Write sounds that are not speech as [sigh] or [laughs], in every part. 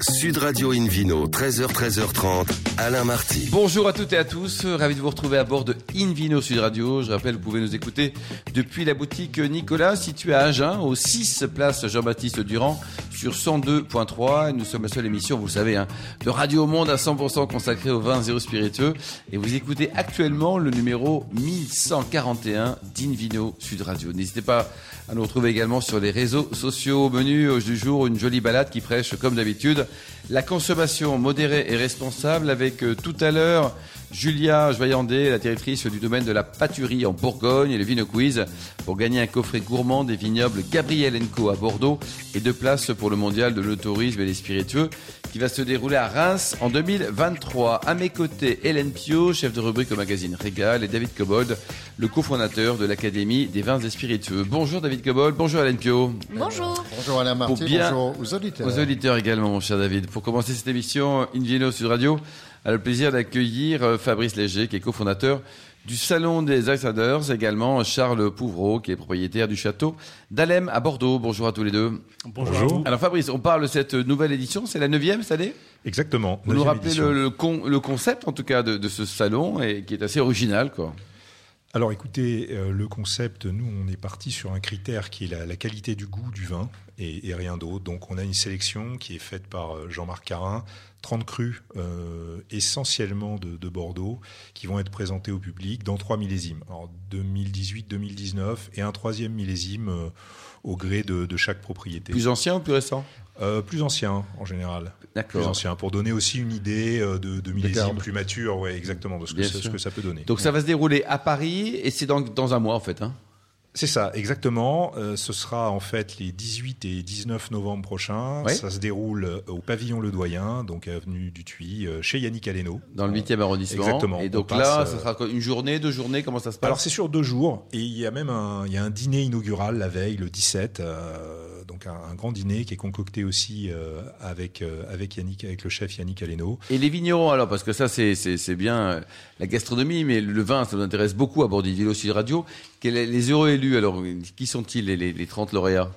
Sud Radio Invino, 13h, 13h30, Alain Marty. Bonjour à toutes et à tous, ravi de vous retrouver à bord de Invino Sud Radio. Je rappelle, vous pouvez nous écouter depuis la boutique Nicolas, située à Agen, au 6 place Jean-Baptiste Durand, sur 102.3. Nous sommes la seule émission, vous le savez, hein, de Radio Monde à 100% consacrée aux vins zéro spiritueux. Et vous écoutez actuellement le numéro 1141 d'Invino Sud Radio. N'hésitez pas à nous retrouver également sur les réseaux sociaux. Au menu du jour, une jolie balade qui prêche, comme d'habitude, la consommation modérée et responsable avec euh, tout à l'heure Julia Joyandé, la directrice du domaine de la pâturie en Bourgogne et le Vino Quiz pour gagner un coffret gourmand des vignobles Gabriel Co à Bordeaux et deux places pour le mondial de l'autorisme et des spiritueux qui va se dérouler à Reims en 2023. À mes côtés, Hélène Pio, chef de rubrique au magazine Régal et David Cobold, le cofondateur de l'Académie des vins et spiritueux. Bonjour David Cobold, bonjour Hélène Pio. Bonjour. Bonjour Alain Marty, bonjour aux auditeurs. Aux auditeurs également, mon cher David. Pour commencer cette émission, Invino Sud Radio, a le plaisir d'accueillir euh, Fabrice Léger, qui est cofondateur du Salon des Outsiders, également Charles Pouvreau, qui est propriétaire du château d'Alem à Bordeaux. Bonjour à tous les deux. Bonjour. Alors Fabrice, on parle de cette nouvelle édition, c'est la neuvième cette année? Exactement. Vous nous rappelez le, le, le, concept en tout cas de, de, ce salon et qui est assez original quoi. Alors écoutez, euh, le concept, nous on est parti sur un critère qui est la, la qualité du goût du vin et, et rien d'autre. Donc on a une sélection qui est faite par euh, Jean-Marc Carin, 30 crus euh, essentiellement de, de, Bordeaux qui vont être présentés au public dans trois millésimes. Alors 2018, 2019 et un troisième millésime euh, au gré de, de, chaque propriété. Plus ancien ou plus récent? Euh, plus ancien en général. Plus ancien pour donner aussi une idée de, de millésime plus mature, ouais, exactement de ce que, ce que, ça peut donner. Donc ça va se dérouler à Paris et c'est dans, dans un mois en fait. Hein c'est ça, exactement. Euh, ce sera en fait les 18 et 19 novembre prochains. Oui. Ça se déroule au pavillon Le Doyen, donc avenue du Tuy, euh, chez Yannick Aleno. Dans le 8e arrondissement. Exactement. Et donc On là, passe, ça sera une journée, deux journées, comment ça se passe? Alors c'est sur deux jours et il y a même un, il y a un dîner inaugural la veille, le 17. Euh, donc un, grand dîner qui est concocté aussi euh, avec euh, avec Yannick, avec le chef Yannick Aleno. Et les vignerons alors, parce que ça c'est bien euh, la gastronomie, mais le vin ça nous intéresse beaucoup à bord du Sud Radio. Les heureux élus alors Qui sont-ils les, les, les 30 lauréats?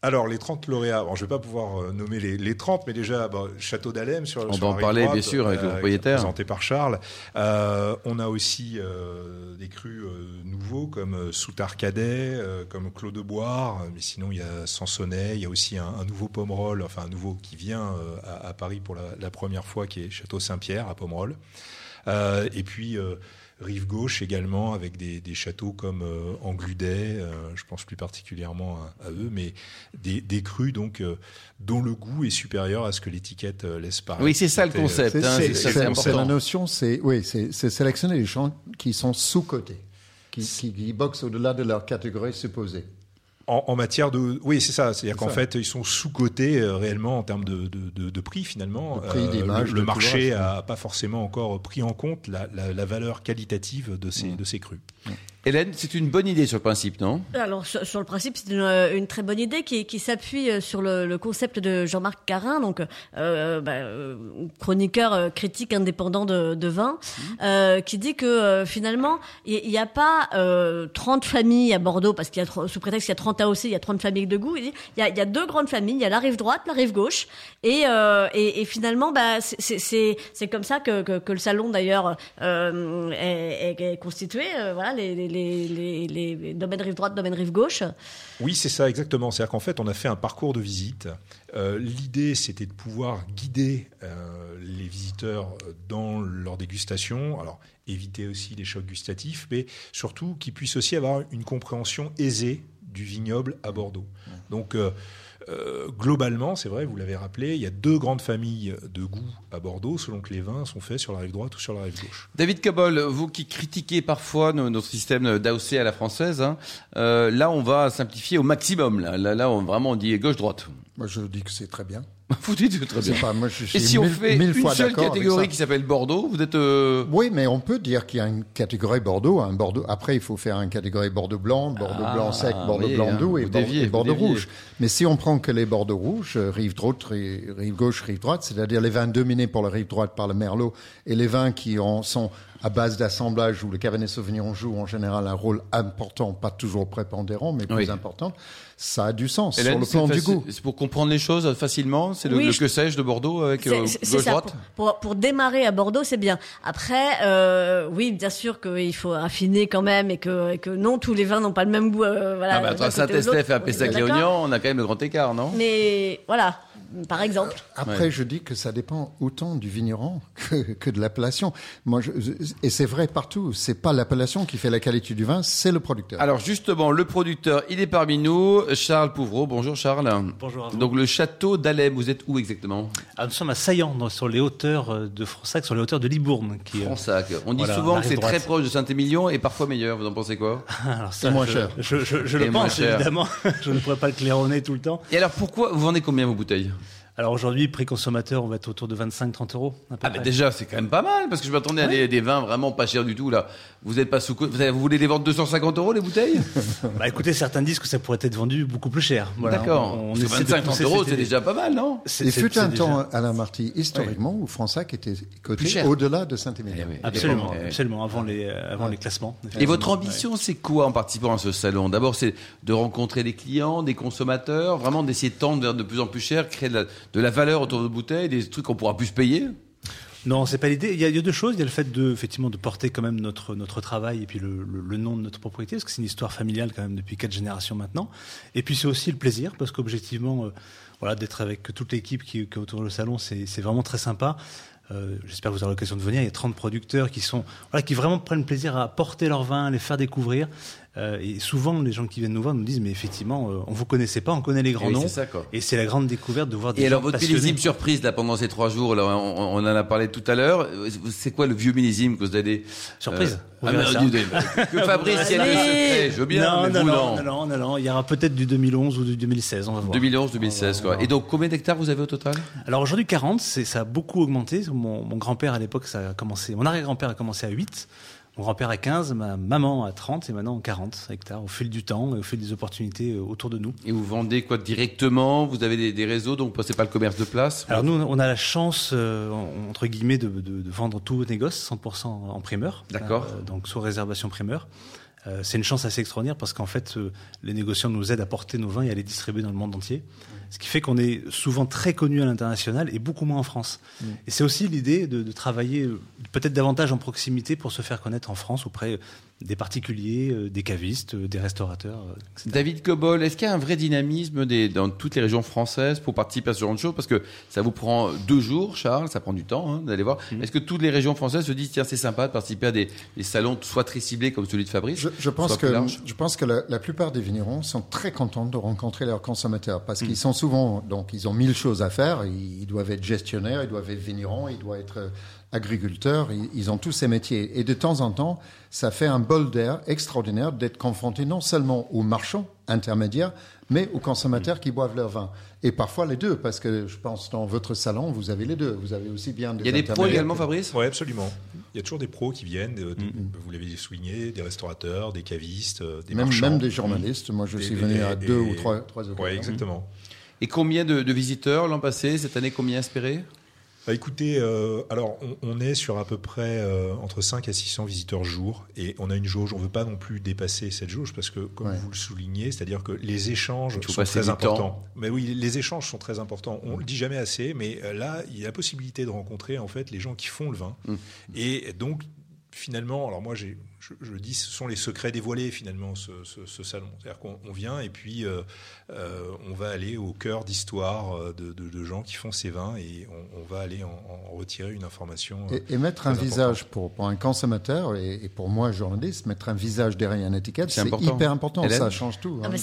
Alors, les 30 lauréats, bon, je ne vais pas pouvoir euh, nommer les, les 30, mais déjà, bon, Château d'Alem sur On sur va en parler, droite, bien sûr, avec le propriétaire. Présenté par Charles. Euh, on a aussi euh, des crus nouveaux comme Soutard Cadet, comme Clos de Boire, mais sinon, il y a Sansonnet, il y a aussi un, un nouveau Pomerol, enfin un nouveau qui vient à, à, Paris pour la, la, première fois, qui est Château Saint-Pierre à Pomerol. et puis rive gauche également avec des, des châteaux comme euh, Angludet, euh, je pense plus particulièrement à, à eux, mais des, des crus donc euh, dont le goût est supérieur à ce que l'étiquette laisse paraître. Oui, c'est ça le concept. C'est hein, la notion, c'est oui, c'est sélectionner les gens qui sont sous cotés, qui, qui, qui boxent au-delà de leur catégorie supposée. En, en, matière de, oui, c'est ça. C'est-à-dire qu'en fait, ils sont sous-cotés euh, réellement en termes de, de, de, de prix finalement. Prix, euh, le, le marché n'a pas forcément encore pris en compte la, la, la valeur qualitative de ces, mmh. de ces crus. Mmh. Hélène, c'est une bonne idée sur le principe, non? Alors sur, sur, le principe, c'est une, une, très bonne idée qui, qui s'appuie sur le, le, concept de Jean-Marc Carin, donc euh, bah, chroniqueur euh, critique indépendant de, de vin, mmh. euh, qui dit que euh, finalement il n'y a pas 30 familles à Bordeaux parce qu'il y a sous prétexte qu'il y a 30 AOC, il y a 30 familles de goût. Il dit il y a, il y a deux grandes familles, il y a la rive droite, la rive gauche, et, et, et finalement bah, c'est comme ça que, que, que le salon d'ailleurs est, est, est, constitué. voilà les, les les, les, les, domaines rive droite, domaine rive gauche Oui, c'est ça exactement. C'est-à-dire qu'en fait, on a fait un parcours de visite. Euh, L'idée, c'était de pouvoir guider euh, les visiteurs dans leur dégustation. Alors, éviter aussi les chocs gustatifs, mais surtout qu'ils puissent aussi avoir une compréhension aisée du vignoble à Bordeaux. Donc, euh, euh, globalement, c'est vrai, vous l'avez rappelé, il y a deux grandes familles de goût à Bordeaux, selon que les vins sont faits sur la rive droite ou sur la rive gauche. David Cabol, vous qui critiquez parfois notre système d'AOC à la française, hein, euh, là on va simplifier au maximum. Là, là, là on, vraiment on dit gauche-droite. Moi je dis que c'est très bien. [laughs] Vous dites très bien. Pas, moi, je Et si on mille, fait mille une seule catégorie qui s'appelle Bordeaux, vous êtes. Euh... Oui, mais on peut dire qu'il y a une catégorie Bordeaux, un Bordeaux. Après, il faut faire une catégorie Bordeaux blanc, Bordeaux ah, blanc sec, Bordeaux oui, blanc hein, doux et, déviez, et Bordeaux rouge. Mais si on prend que les Bordeaux rouges, rive droite, rive gauche, rive droite, c'est-à-dire les vins dominés pour la rive droite par le Merlot et les vins qui en sont à base d'assemblage où le Cabernet Sauvignon joue en général un rôle important, pas toujours prépondérant, mais plus Oui. important, ça a du sens Hélène, sur le plan c'est du goût. C'est pour comprendre les choses facilement. C'est le, Oui, le que sais-je de Bordeaux avec euh, c'est- c'est gauche ça. droite? Pour, pour, pour démarrer à Bordeaux, c'est bien. Après, euh, oui, bien sûr qu'il faut affiner quand même et que, et que non, tous les vins n'ont pas le même goût. euh, voilà, Ah bah, Saint-Estèphe et bien d'accord. Pessac-Léognan, on a quand même le grand écart, non? Mais voilà, par exemple. Après, Ouais. je dis que ça dépend autant du vigneron que, que de l'appellation. Moi, je, et c'est vrai partout. C'est pas l'appellation qui fait la qualité du vin, c'est le producteur. Alors justement, le producteur, il est parmi nous, Charles Pouvreau. Bonjour Charles. Bonjour à vous. Donc le château d'Alem, vous êtes où exactement? Ah, nous sommes à Saillant, sur les hauteurs euh, de Fronsac, sur les hauteurs de Libourne. Qui, euh, Fronsac. On dit Voilà, souvent que c'est très proche de Saint-Émilion et parfois meilleur. Vous en pensez quoi? [laughs] Alors ça, moins je- cher. Je, je, le pense, évidemment. [laughs] je ne pourrais pas le claironner tout le temps. Et alors pourquoi vous vendez combien vos bouteilles? Alors aujourd'hui, prix consommateur, on va être autour de 25-30 euros. à peu Ah bah près. déjà c'est quand même pas mal parce que je m'attendais à des, des vins vraiment pas chers du tout là. Vous êtes pas sous vous, avez- vous voulez les vendre 250 euros les bouteilles? [laughs] Bah, écoutez, certains disent que ça pourrait être vendu beaucoup plus cher. Voilà, D'accord. on- on Parce que essaie de 25 30 pousser euros cette c'est déjà pas mal non? C'est- Il fut un déjà- temps, Alain Marty, historiquement, où Fronsac était coté au-delà de Saint-Émilion. Eh oui. Absolument, oui. absolument, avant les, euh, avant les classements. Et votre ambition, c'est quoi en participant à ce salon? D'abord, c'est de rencontrer des clients, des consommateurs, vraiment d'essayer de tendre vers de plus en plus cher, créer de la, de la valeur autour de bouteilles, des trucs qu'on pourra plus payer. Non, c'est pas l'idée. Il y, a, deux choses. Il y a le fait de, effectivement, de porter quand même notre notre travail et puis le, le, nom de notre propriété, parce que c'est une histoire familiale quand même depuis quatre générations maintenant. Et puis c'est aussi le plaisir, parce qu'objectivement, euh, voilà, d'être avec toute l'équipe qui, est autour du salon, c'est vraiment très sympa. Euh, J'espère que vous aurez l'occasion de venir. Il y a 30 producteurs qui sont, qui vraiment prennent plaisir à porter leur vin, à les faire découvrir. Euh, et souvent, les gens qui viennent nous voir nous disent, mais effectivement, euh, on vous connaissait pas, on connaît les grands oui, noms. c'est ça. Et c'est la grande découverte de voir des Et gens alors, votre millésime surprise, là, pendant ces trois jours, là, on, on en a parlé tout à l'heure. C'est quoi le vieux millésime que vous allez Surprise. Euh, ah, mais, que Fabrice, a le secret. Je veux bien, non, mais non, vous, non, non. non, non. Il y aura peut-être du 2011 ou du 2016, on va voir. 2011, 2016, On va quoi. Et donc, combien d'hectares vous avez au total? Alors aujourd'hui 40, c'est ça a beaucoup augmenté. Mon, mon grand-père à l'époque, ça a commencé. Mon arrière-grand-père a commencé à 8, mon grand-père à 15, ma maman à 30 et maintenant 40 hectares au fil du temps et au fil des opportunités euh, autour de nous. Et vous vendez quoi directement? Vous avez des, des réseaux, donc c'est pas le commerce de place? Alors nous, on a la chance, euh, entre guillemets, de, de, de vendre tout au négoce, 100% en primeur. D'accord. Euh, donc sous réservation primeur. Euh, c'est une chance assez extraordinaire parce qu'en fait, euh, les négociants nous aident à porter nos vins et à les distribuer dans le monde entier. Ce qui fait qu'on est souvent très connu à l'international et beaucoup moins en France. Et c'est aussi l'idée de, de travailler euh, peut-être davantage en proximité pour se faire connaître en France auprès des particuliers, euh, des cavistes, euh, des restaurateurs, euh, etc. David Cobol, est-ce qu'il y a un vrai dynamisme des, dans toutes les régions françaises pour participer à ce genre de choses? Parce que ça vous prend deux jours, Charles, ça prend du temps hein, d'aller voir. Mhm. Est-ce que toutes les régions françaises se disent, tiens, c'est sympa de participer à des, des salons soit très ciblés comme celui de Fabrice Je, je pense que, je pense que la, la plupart des vignerons sont très contents de rencontrer leurs consommateurs parce qu'ils sont souvent, donc ils ont mille choses à faire. Ils, ils doivent être gestionnaires, ils doivent être vignerons, ils doivent être euh, agriculteurs. Ils, ils ont tous ces métiers. Et de temps en temps, ça fait un bol d'air extraordinaire d'être confronté non seulement aux marchands intermédiaires, mais aux consommateurs qui boivent leur vin. Et parfois les deux, parce que je pense dans votre salon, vous avez les deux. Vous avez aussi bien des Il y a des pros également, Fabrice? Oui, absolument. Il y a toujours des pros qui viennent, de- de- vous l'avez souligné, des restaurateurs, des cavistes, euh, des Même, marchands. même des journalistes. Moi, je Et- suis venu et- à deux et- ou trois, trois occasions. Ouais, exactement. Et combien de, de visiteurs l'an passé Cette année, combien espéré Bah, écoutez, euh, alors on, on est sur à peu près euh, entre 5 à 600 visiteurs jour et on a une jauge, on ne veut pas non plus dépasser cette jauge parce que, comme Ouais. vous le soulignez, c'est-à-dire que les échanges sont très importants. Mais oui, les échanges sont très importants. On le dit jamais assez, mais euh, là, il y a la possibilité de rencontrer en fait les gens qui font le vin. Mm. Et donc, finalement, alors moi, j'ai, je, dis, ce sont les secrets dévoilés finalement, ce, ce- ce salon. C'est-à-dire qu'on on vient et puis euh, euh, on va aller au cœur d'histoires euh, de, de- de gens qui font ces vins et on, on va aller en, en retirer une information. euh, Et, et mettre un visage pour, pour un consommateur et, et pour moi, journaliste, mettre un visage derrière une étiquette, C'est hyper important. Hélène Ça change tout Ah, hein, dans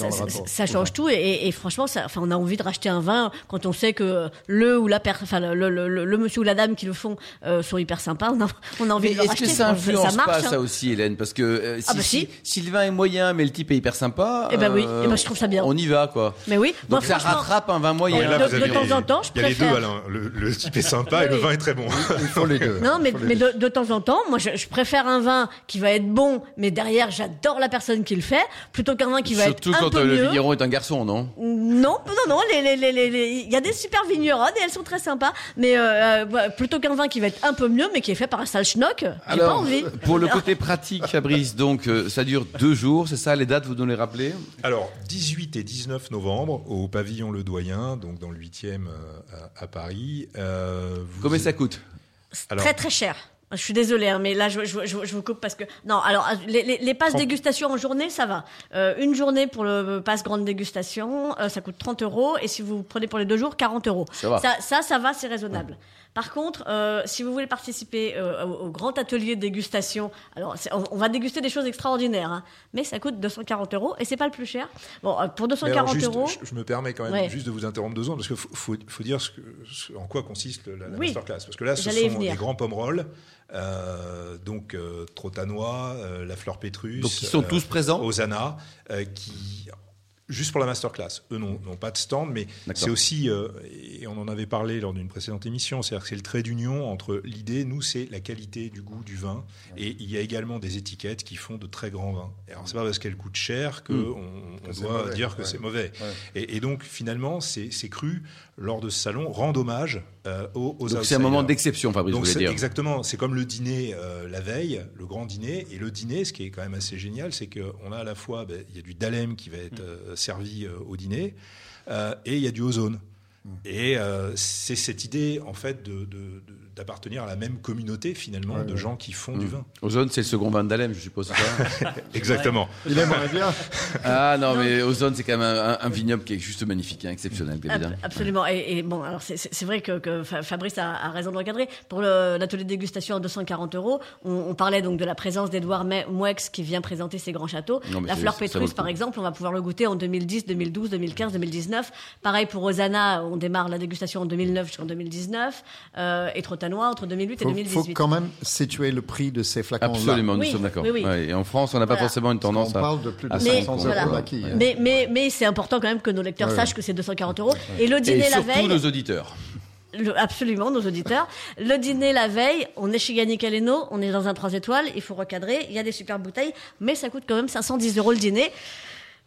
ça, change tout et, franchement, ça, enfin, on a envie de racheter un vin quand on sait que le ou la per, enfin, le, le- le- le monsieur ou la dame qui le font euh, sont hyper sympas. On a, on a envie Mais de le est-ce racheter. que ça influence marche, pas hein. ça aussi, Hélène Hélène, parce que euh, si, Ah bah si. si le vin est moyen, mais le type est hyper sympa. Eh ben oui, euh, eh ben je trouve ça bien. On y va, quoi. Mais oui, moi Donc ça franchement, rattrape un vin moyen. Mais là, de- temps en temps, je Il y a les deux, préfère. Alain. Le, le type est sympa et le vin est très bon. Il faut les deux. [laughs] Non, mais, de, de temps en temps, moi, je, je préfère un vin qui va être bon, mais derrière, j'adore la personne qui le fait, plutôt qu'un vin qui va Surtout être un quand peu euh, le mieux. vigneron est un garçon, non Non, non, non, les, les, les, les- les- il y a des super vigneronnes et elles sont très sympas, mais euh, euh, plutôt qu'un vin qui va être un peu mieux, mais qui est fait par un sale schnock, j'ai pas Alors, envie. pour le côté pratique, Fabrice, donc euh, ça dure deux jours, c'est ça les dates, vous nous les rappelez Alors, 18 et 19 novembre, au pavillon Le Doyen, donc dans le 8e euh, à, à Paris. euh, vous- Combien ça coûte? Alors- très très cher. Je suis désolée, hein, mais là je, je, je, je vous coupe parce que non. Alors les, les, les passes 30. dégustation en journée, ça va. Euh, une journée pour le passe grande dégustation, euh, ça coûte 30 euros, et si vous prenez pour les deux jours, 40 euros. Ça va. Ça, ça, ça va, c'est raisonnable. Par contre, euh, si vous voulez participer euh, au, au grand atelier de dégustation, alors on, on va déguster des choses extraordinaires, hein, mais ça coûte 240 euros et c'est pas le plus cher. Bon, euh, pour Mais 240 alors, juste, euros. je, je me permets quand même Ouais. juste de vous interrompre deux secondes parce qu'il faut, faut, faut dire ce que, ce- en quoi consiste la, la Oui. masterclass. Parce que là, ce sont des grands pommerolles, euh, donc euh, Trotanois, euh, la fleur pétrus, Donc ils sont euh, tous présents Osana, qui juste pour la masterclass. Eux n'ont pas de stand, mais c'est aussi, et on en avait parlé lors d'une précédente émission, c'est-à-dire que c'est le trait d'union entre l'idée, nous, c'est la qualité du goût du vin, et il y a également des étiquettes qui font de très grands vins. Et alors c'est pas parce qu'elles coûtent cher qu'on Mm. on Que c'est doit mauvais, dire que ouais. c'est mauvais. Ouais. Et, et donc finalement, ces, ces crus, lors de ce salon, rendent hommage euh, aux, aux Donc c'est un moment d'exception, Fabrice, vous voulez c'est dire. exactement, c'est comme le dîner euh, la veille, le grand dîner, et le dîner, ce qui est quand même assez génial, c'est qu'on a à la fois, ben, il y a du dalem qui va être euh, servi euh, au dîner, euh, et il y a du ozone. Et euh, c'est cette idée en fait de, de- de- d'appartenir à la même communauté finalement Ouais, de ouais. gens qui font du vin. Ozone, c'est le second vin d'Alem, je suppose. ça [laughs] Exactement. Il aimerait bien. [laughs] ah non, mais Ozone, c'est quand même un, un vignoble qui est juste magnifique, hein, exceptionnel, évidemment. Absolument. Et, et bon, alors c'est- vrai que, que Fa- Fabrice a, a raison de recadrer. Pour l'atelier de dégustation à 240 euros, on, on parlait donc de la présence d'Edouard Mouex qui vient présenter ses grands châteaux. Non, la fleur Pétrus, par exemple, on va pouvoir le goûter en 2010, 2012, 2015, 2019. Pareil pour Osana, on démarre la dégustation en 2009 jusqu'en 2019. Euh, et Entre 2008 et Il faut, 2018. quand même situer le prix de ces flacons-là. Absolument, nous Oui, sommes d'accord. oui, oui. Ouais, et en France, on n'a pas Voilà. forcément une tendance On à. parle de plus de à Mais, 500 euros voilà. l'acquis. hein. Mais, mais, mais c'est important quand même que nos lecteurs Ouais, sachent que c'est 240 euros. Et le Et dîner la surtout veille. nos auditeurs. Le- absolument, nos auditeurs. Le dîner la veille, on est chez Yannick Aleno, on est dans un 3 étoiles, il faut recadrer, il y a des super bouteilles, mais ça coûte quand même 510 euros le dîner.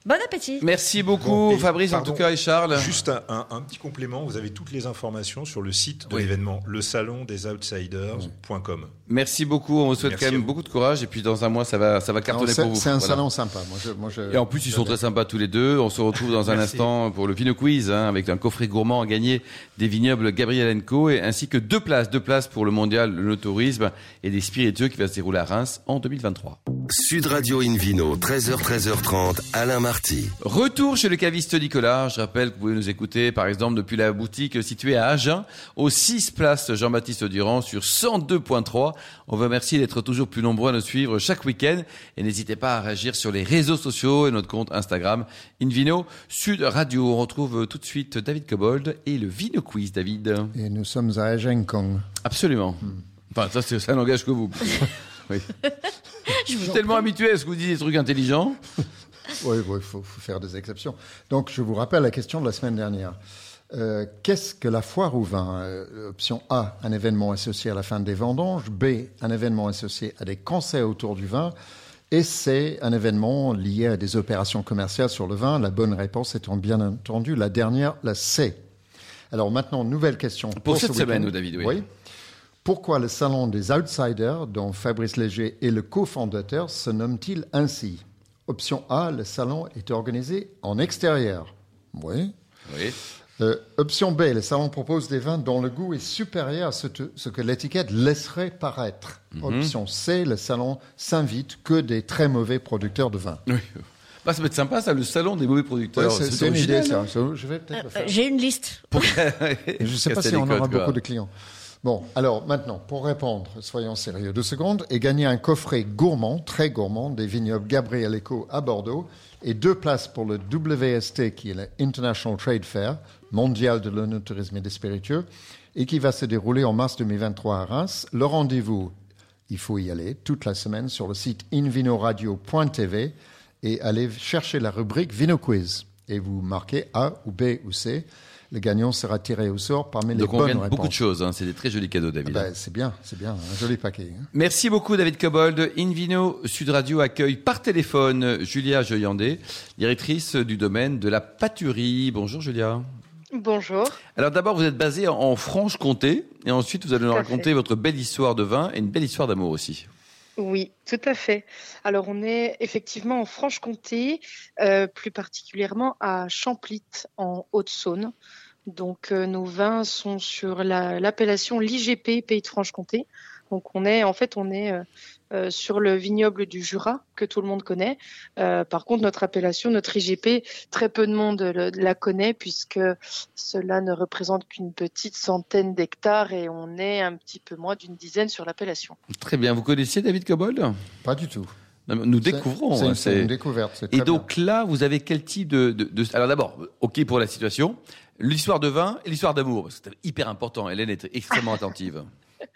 Bon appétit. Merci beaucoup, Bon, Fabrice, en tout cas, et Charles. Juste un, un- un petit complément, vous avez toutes les informations sur le site de Oui. l'événement, le salon des outsiders.com. Merci beaucoup. On vous souhaite Merci quand même beaucoup de courage. Et puis, dans un mois, ça va, ça va Non, cartonner C'est pour vous. c'est un Voilà. salon sympa. Moi, je, moi, je- Et en plus, ils sont très sympas tous les deux. On se retrouve dans un instant pour le Vino Quiz, hein, avec un coffret gourmand à gagner des vignobles Gabriel Co. Et ainsi que deux places, deux places pour le mondial, le tourisme et des spiritueux qui va se dérouler à Reims en 2023. Sud Radio Invino, 13h, 13h30, Alain Marty. Retour chez le caviste Nicolas. Je rappelle que vous pouvez nous écouter, par exemple, depuis la boutique située à Agen, au 6 place Jean-Baptiste Durand sur 102.3. On vous remercie d'être toujours plus nombreux à nous suivre chaque week-end. Et n'hésitez pas à réagir sur les réseaux sociaux et notre compte Instagram Invino Sud Radio. On retrouve tout de suite David Cobold et le Vino Quiz, David. Et nous sommes à Agenkong. Absolument. Enfin, ça, c'est ça n'engage que vous. [laughs] Oui. [laughs] Je suis en tellement habitué à ce que vous dites des trucs intelligents. [laughs] Oui, il faut, faut faire des exceptions. Donc, je vous rappelle la question de la semaine dernière. Euh, Qu'est-ce que la foire au vin Euh, Option A, un événement associé à la fin des vendanges. B, un événement associé à des conseils autour du vin. Et C, un événement lié à des opérations commerciales sur le vin? La bonne réponse étant bien entendu la dernière, la C. Alors maintenant, nouvelle question. Pour cette ce semaine. David, oui. Pourquoi le salon des outsiders, dont Fabrice Léger est le cofondateur, se nomme-t-il ainsi? Option A, le salon est organisé en extérieur. Oui. Oui. Euh, option B, le salon propose des vins dont le goût est supérieur à ce, te- ce que l'étiquette laisserait paraître. Mhm. Option C, le salon s'invite que des très mauvais producteurs de vin. Oui. Bah, ça peut être sympa, ça, le salon des mauvais producteurs. Ouais, c'est une idée, hein. ça. Je vais peut-être le Euh. J'ai une liste. Pour... [laughs] Je ne sais pas si on aura quoi. beaucoup de clients. Bon, alors maintenant, pour répondre, soyons sérieux deux secondes, et gagner un coffret gourmand, très gourmand, des vignobles Gabriel Eco à Bordeaux, et deux places pour le WST, qui est le International Trade Fair, mondial de l'onotourisme et des spiritueux, et qui va se dérouler en mars 2023 à Reims. Le rendez-vous, il faut y aller toute la semaine sur le site invinoradio.tv et aller chercher la rubrique Vino Quiz. Et vous marquez A ou B ou C. Le gagnant sera tiré au sort parmi les Donc on bonnes gagne réponses. beaucoup de choses. hein. C'est des très jolis cadeaux, David. Ben, c'est bien, c'est bien, un joli paquet. hein. Merci beaucoup David Cobold. Invino Sud Radio accueille par téléphone Julia Joyandé, directrice du domaine de la pâturie. Bonjour Julia. Bonjour. Alors d'abord vous êtes basée en Franche-Comté et ensuite vous allez nous raconter fait. votre belle histoire de vin et une belle histoire d'amour aussi. Oui, tout à fait. Alors, on est effectivement en Franche-Comté, euh, plus particulièrement à Champlit, en Haute-Saône. Donc, euh, nos vins sont sur la- l'appellation l'IGP Pays de Franche-Comté. Donc, on est en fait, on est euh, sur le vignoble du Jura que tout le monde connaît. Euh, par contre, notre appellation, notre IGP, très peu de monde le- la connaît puisque cela ne représente qu'une petite centaine d'hectares et on est un petit peu moins d'une dizaine sur l'appellation. Très bien. Vous connaissiez David Cobold? Pas du tout. Nous découvrons. C'est hein, une, une découverte. Et donc là, vous avez quel type de, de, de- Alors d'abord, ok pour la situation, l'histoire de vin et l'histoire d'amour. parce que C'est hyper important. Hélène est extrêmement attentive.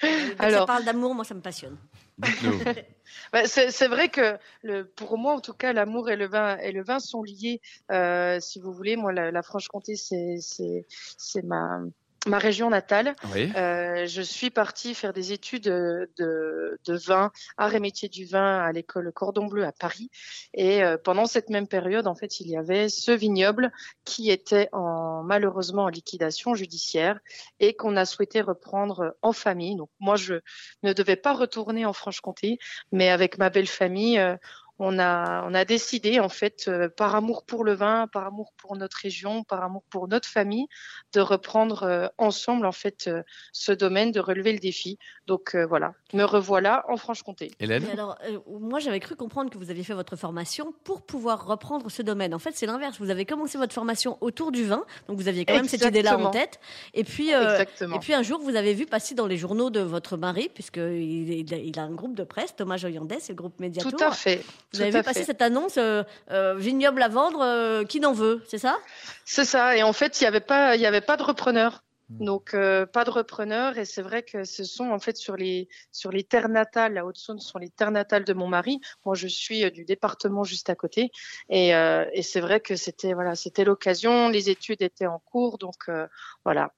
Que ça Alors- parle d'amour, moi ça me passionne. [laughs] Bah, c'est vrai que le, pour moi, en tout cas, l'amour et le vin et le vin sont liés. Euh, si vous voulez, moi, la, la Franche-Comté, c'est ma ma région natale. Oui. Euh, je suis partie faire des études de, de, de vin, art et métier du vin à l'école Cordon Bleu à Paris. Et euh, pendant cette même période, en fait, il y avait ce vignoble qui était en, malheureusement en liquidation judiciaire et qu'on a souhaité reprendre en famille. Donc moi, je ne devais pas retourner en Franche-Comté, mais avec ma belle famille, euh, on a, on a décidé, en fait, euh, par amour pour le vin, par amour pour notre région, par amour pour notre famille, de reprendre euh, ensemble, en fait, euh, ce domaine, de relever le défi. Donc euh, voilà, me revoilà en Franche-Comté. Hélène? Alors, euh, moi j'avais cru comprendre que vous aviez fait votre formation pour pouvoir reprendre ce domaine. En fait, c'est l'inverse. Vous avez commencé votre formation autour du vin, donc vous aviez quand même cette idée-là en tête. Et puis, euh, Exactement. et puis un jour, vous avez vu passer dans les journaux de votre mari, puisqu'il il a, un groupe de presse, Thomas Joyandet, c'est le groupe Mediatour. Tout à fait. Vous tout avez vu passer fait. cette annonce euh, euh, vignoble à vendre, euh, qui n'en veut, c'est ça? C'est ça. Et en fait, il n'y avait pas, il y avait pas de repreneur. Hmm. Donc euh, pas de repreneur et c'est vrai que ce sont en fait sur les sur les terres natales, la Haute-Saône sont les terres natales de mon mari. Moi je suis euh, du département juste à côté et, euh, et c'est vrai que c'était voilà c'était l'occasion, les études étaient en cours donc euh, voilà.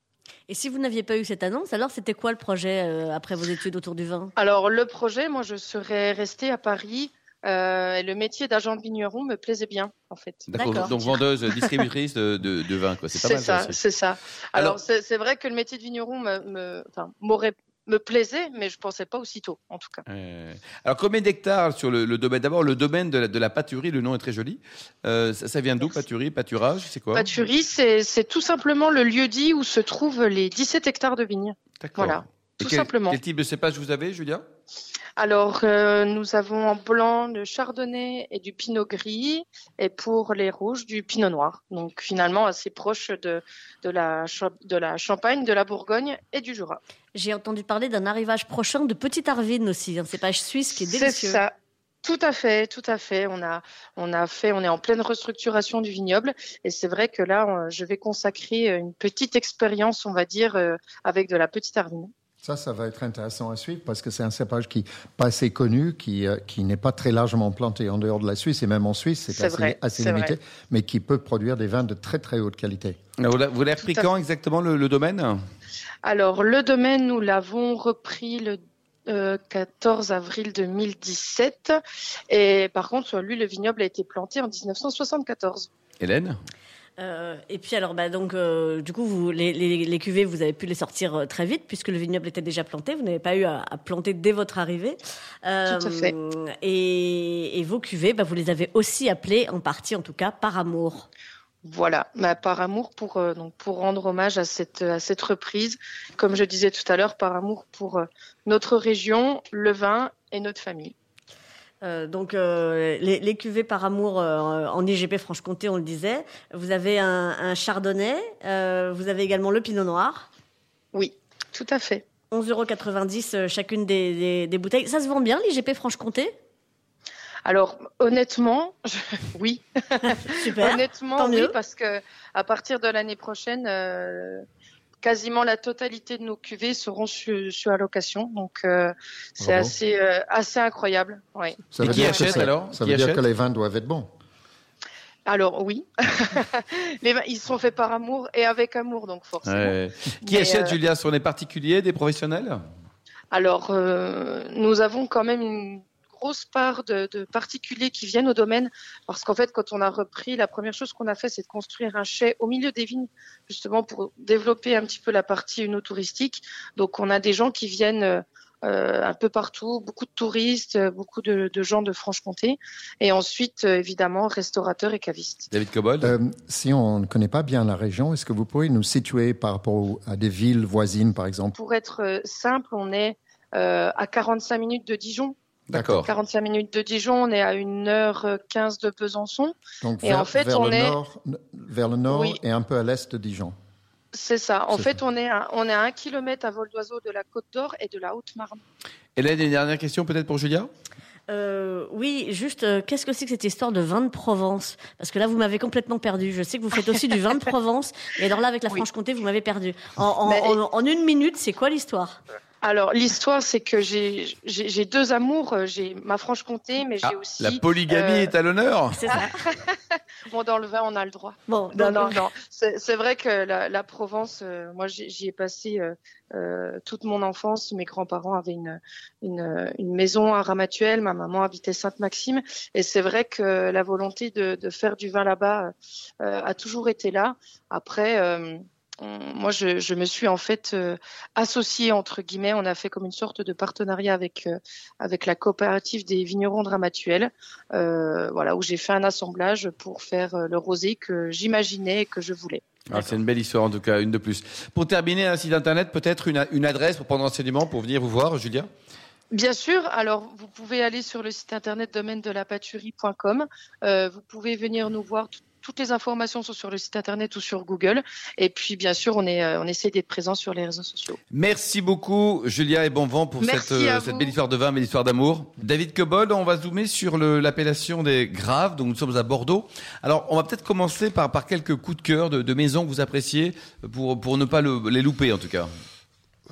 Et si vous n'aviez pas eu cette annonce, alors c'était quoi le projet euh, après vos études autour du vin? Alors le projet, moi je serais restée à Paris. Euh, et le métier d'agent de vigneron me plaisait bien en fait. D'accord. Donc vendeuse, distributrice de, de, de vin, quoi. C'est pas C'est mal. ça, aussi. c'est ça. Alors- Alors, c'est c'est vrai que le métier de vigneron me, m'aurait, me plaisait, mais je pensais pas aussitôt, en tout cas. Euh, alors combien d'hectares sur le, le domaine? D'abord le domaine de la, de la pâturie, le nom est très joli. Euh, ça, ça vient d'où pâturie, pâturage, c'est quoi? Pâturie, c'est, c'est tout simplement le lieu dit où se trouvent les 17 hectares de vignes. D'accord. Voilà, tout quel, simplement. Quel type de cépage vous avez, Julia Alors, euh, nous avons en blanc le chardonnay et du pinot gris, et pour les rouges, du pinot noir. Donc, finalement, assez proche de, de, la, de la Champagne, de la Bourgogne et du Jura. J'ai entendu parler d'un arrivage prochain de Petite Arvine aussi, un cépage suisse qui est C'est délicieux. ça. Tout à fait, tout à fait. On a, on a fait, on est en pleine restructuration du vignoble et c'est vrai que là, on- je vais consacrer une petite expérience, on va dire, euh, avec de la petite arvine. Ça, ça va être intéressant à suivre parce que c'est un cépage qui pas assez connu, qui, euh, qui n'est pas très largement planté en dehors de la Suisse et même en Suisse, c'est C'est assez, vrai, assez c'est limité, vrai. mais qui peut produire des vins de très très haute qualité. Alors, Vous l'a- vous l'avez repris quand exactement le, le domaine? Alors, le domaine, nous l'avons repris le euh, 14 avril 2017 et par contre, lui, le vignoble a été planté en 1974. Hélène? Euh, et puis alors, bah, donc, euh, du coup, vous, les, les, les cuvées, vous avez pu les sortir euh, très vite puisque le vignoble était déjà planté. Vous n'avez pas eu à, à planter dès votre arrivée. Tout à fait. Et, et vos cuvées, bah, vous les avez aussi appelées, en partie en tout cas, par amour. Voilà, bah, par amour pour donc pour rendre hommage à cette à cette reprise, comme je disais tout à l'heure, par amour pour notre région, le vin et notre famille. Euh, donc, euh, les, les cuvées par amour euh, en IGP Franche-Comté, on le disait. Vous avez un, un chardonnay, vous avez également le pinot noir. Oui, tout à fait. 11,90 euros chacune des, des, des bouteilles. Ça se vend bien, l'IGP Franche-Comté? Alors honnêtement, je- [laughs] oui, [laughs] Super. honnêtement tant oui, mieux. parce que à partir de l'année prochaine, quasiment la totalité de nos cuvées seront sur, sur allocation. Donc euh, c'est Bravo. assez euh, assez incroyable. Ça veut qui dire que achète, c'est- alors Ça Qui veut dire que les vins doivent être bons. Alors oui, [laughs] les vins, ils sont faits par amour et avec amour, donc forcément. Ouais. Qui Mais, achète, euh, Julia Sont des particuliers, des professionnels? Alors, euh, nous avons quand même une grosse part de, de particuliers qui viennent au domaine, parce qu'en fait, quand on a repris, la première chose qu'on a fait, c'est de construire un chai au milieu des vignes, justement pour développer un petit peu la partie touristique. Donc, on a des gens qui viennent euh, un peu partout, beaucoup de touristes, beaucoup de, de gens de Franche-Comté, et ensuite, euh, évidemment, restaurateurs et cavistes. David Cobold Euh, si on ne connaît pas bien la région, est-ce que vous pourriez nous situer par rapport à des villes voisines, par exemple? Pour être euh, simple, on est euh, à 45 minutes de Dijon. D'accord. 45 minutes de Dijon, on est à 1h15 de Besançon. Donc Et vers, en fait, vers on le est- nord, vers le nord Oui. et un peu à l'est de Dijon. C'est ça. En fait, on est, à, on est à un kilomètre à vol d'oiseau de la Côte d'Or et de la Haute-Marne. Hélène, une dernière question peut-être pour Julia? Euh, oui, juste, euh, qu'est-ce que c'est que cette histoire de vin de Provence? Parce que là, vous m'avez complètement perdu. Je sais que vous faites aussi du vin de [laughs] Provence, et alors là, avec la Oui. Franche-Comté, vous m'avez perdu. En, en- Mais- en- en une minute, c'est quoi l'histoire? Alors, l'histoire, c'est que j'ai j'ai j'ai deux amours. J'ai ma Franche-Comté, mais j'ai Ah, aussi. La polygamie euh, est à l'honneur C'est ça. [laughs] Bon, dans le vin, on a le droit. Bon, Non, non, non. C'est c'est vrai que la, la Provence, euh, moi, j'y j'y ai passé euh, euh, toute mon enfance. Mes grands-parents avaient une, une, une maison à Ramatuelle. Ma maman habitait Sainte-Maxime. Et c'est vrai que la volonté de, de faire du vin là-bas euh, a toujours été là. Après, euh, on- moi, je, je me suis en fait euh, associée entre guillemets. On a fait comme une sorte de partenariat avec euh, avec la coopérative des vignerons de Ramatuelle, euh, voilà, où j'ai fait un assemblage pour faire euh, le rosé que j'imaginais et que je voulais. Ah, C'est une belle histoire en tout cas, une de plus. Pour terminer, un site internet, peut-être une, une adresse pour prendre renseignement, pour venir vous voir, Julia? Bien sûr, alors vous pouvez aller sur le site internet domaine de la pâturie.com. Euh, vous pouvez venir nous voir. Tout- Toutes les informations sont sur le site internet ou sur Google. Et puis, bien sûr, on, est, euh, on essaie d'être présent sur les réseaux sociaux. Merci beaucoup, Julia, et bon vent pour cette, euh, cette belle histoire de vin, belle histoire d'amour. David Cobold, on va zoomer sur l'appellation des Graves, donc nous sommes à Bordeaux. Alors, on va peut-être commencer par, par quelques coups de cœur de, de maisons que vous appréciez, pour, pour ne pas le- les louper en tout cas.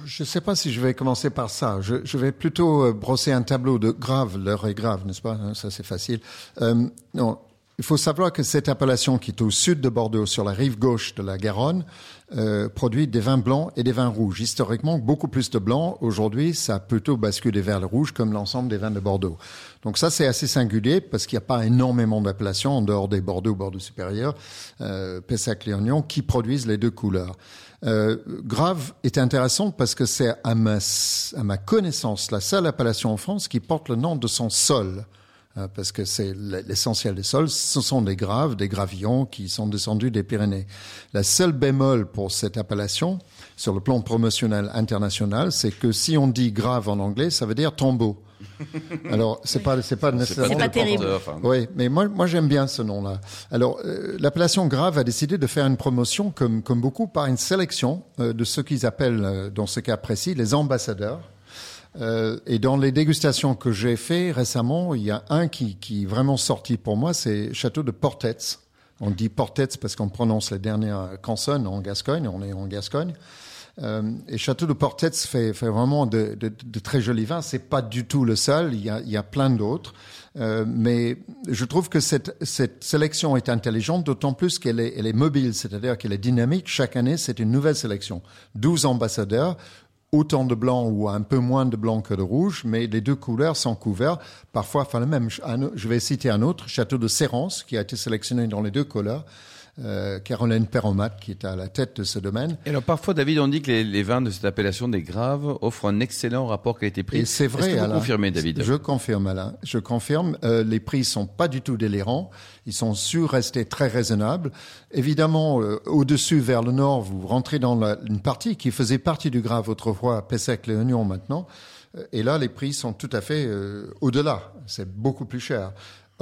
Je ne sais pas si je vais commencer par ça. Je, je vais plutôt euh, brosser un tableau de grave. L'heure est grave, n'est-ce pas? Ça, c'est facile. Euh, non, il faut savoir que cette appellation qui est au sud de Bordeaux, sur la rive gauche de la Garonne, euh, produit des vins blancs et des vins rouges. Historiquement, beaucoup plus de blancs. Aujourd'hui, ça a plutôt basculé vers le rouge, comme l'ensemble des vins de Bordeaux. Donc ça, c'est assez singulier parce qu'il n'y a pas énormément d'appellations en dehors des Bordeaux, Bordeaux supérieur, euh, Pessac, Léognan, qui produisent les deux couleurs. Euh, Grave est intéressant parce que c'est à ma, à ma connaissance la seule appellation en France qui porte le nom de son sol. Euh, parce que c'est l'essentiel des sols, ce sont des graves, des gravillons qui sont descendus des Pyrénées. La seule bémol pour cette appellation, sur le plan promotionnel international, c'est que si on dit grave en anglais, ça veut dire tombeau. [laughs] Alors, c'est pas, c'est pas nécessairement. C'est pas le terrible. Oui, mais moi, moi j'aime bien ce nom-là. Alors, euh, l'appellation Grave a décidé de faire une promotion, comme, comme beaucoup, par une sélection euh, de ce qu'ils appellent, euh, dans ce cas précis, les ambassadeurs. Euh, et dans les dégustations que j'ai fait récemment, il y a un qui, qui est vraiment sorti pour moi, c'est Château de Portets. On dit Portets parce qu'on prononce les dernières consonnes en Gascogne, on est en Gascogne. Euh, et Château de Portets fait, fait vraiment de, de, de très jolis vins. C'est pas du tout le seul. Il y a, il y a plein d'autres. Euh, mais je trouve que cette, cette sélection est intelligente, d'autant plus qu'elle est, elle est mobile, c'est-à-dire qu'elle est dynamique. Chaque année, c'est une nouvelle sélection. 12 ambassadeurs, autant de blanc ou un peu moins de blanc que de rouge, mais les deux couleurs sont couverts. Parfois, enfin, le même. Je vais citer un autre, Château de Sérance, qui a été sélectionné dans les deux couleurs. Euh, Caroline Perromat, qui est à la tête de ce domaine. Et alors parfois, David, on dit que les, les vins de cette appellation des Graves offrent un excellent rapport qualité-prix. Et c'est vrai, Est-ce que vous Alain. confirmez, David Je confirme, Alain. Je confirme. Euh, les prix sont pas du tout délirants. Ils sont su rester très raisonnables. Évidemment, euh, au-dessus, vers le nord, vous rentrez dans la- une partie qui faisait partie du Grave autrefois, Pessac, les Oignons maintenant. Euh, Et là, les prix sont tout à fait euh, au-delà. C'est beaucoup plus cher.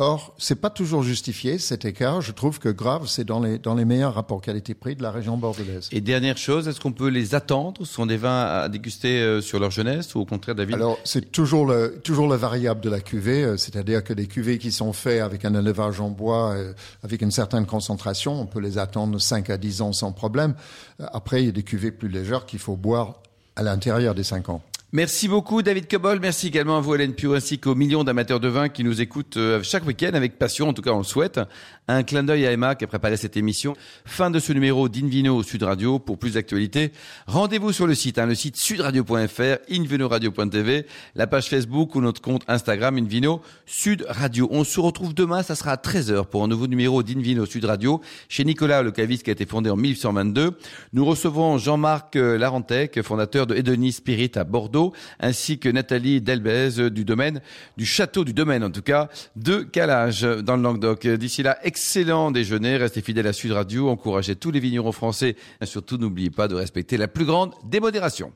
Or, c'est pas toujours justifié cet écart. Je trouve que Grave, c'est dans les, dans les meilleurs rapports qualité-prix de la région bordelaise. Et dernière chose, est-ce qu'on peut les attendre? Ce sont des vins à déguster euh, sur leur jeunesse ou au contraire, David? Alors, c'est toujours le, toujours la variable de la cuvée, euh, c'est-à-dire que des cuvées qui sont faites avec un élevage en bois, euh, avec une certaine concentration, on peut les attendre 5 à 10 ans sans problème. Après, il y a des cuvées plus légères qu'il faut boire à l'intérieur des 5 ans. Merci beaucoup David Cobol, merci également à vous Hélène Pio ainsi qu'aux millions d'amateurs de vin qui nous écoutent euh, chaque week-end avec passion, en tout cas on le souhaite. Un clin d'œil à Emma qui a préparé cette émission. Fin de ce numéro d'Invino Sud Radio. Pour plus d'actualités, rendez-vous sur le site, hein, le site sudradio.fr, invinoradio.tv, la page Facebook ou notre compte Instagram Invino Sud Radio. On se retrouve demain, ça sera à 13h pour un nouveau numéro d'Invino Sud Radio chez Nicolas Le Caviste qui a été fondé en 1822. Nous recevons Jean-Marc euh, Larentec, fondateur de Edenis Spirit à Bordeaux ainsi que Nathalie Delbez du domaine, du château du domaine en tout cas, de Calage dans le Languedoc. D'ici là, excellent déjeuner, restez fidèles à Sud Radio, encouragez tous les vignerons français et surtout n'oubliez pas de respecter la plus grande démodération.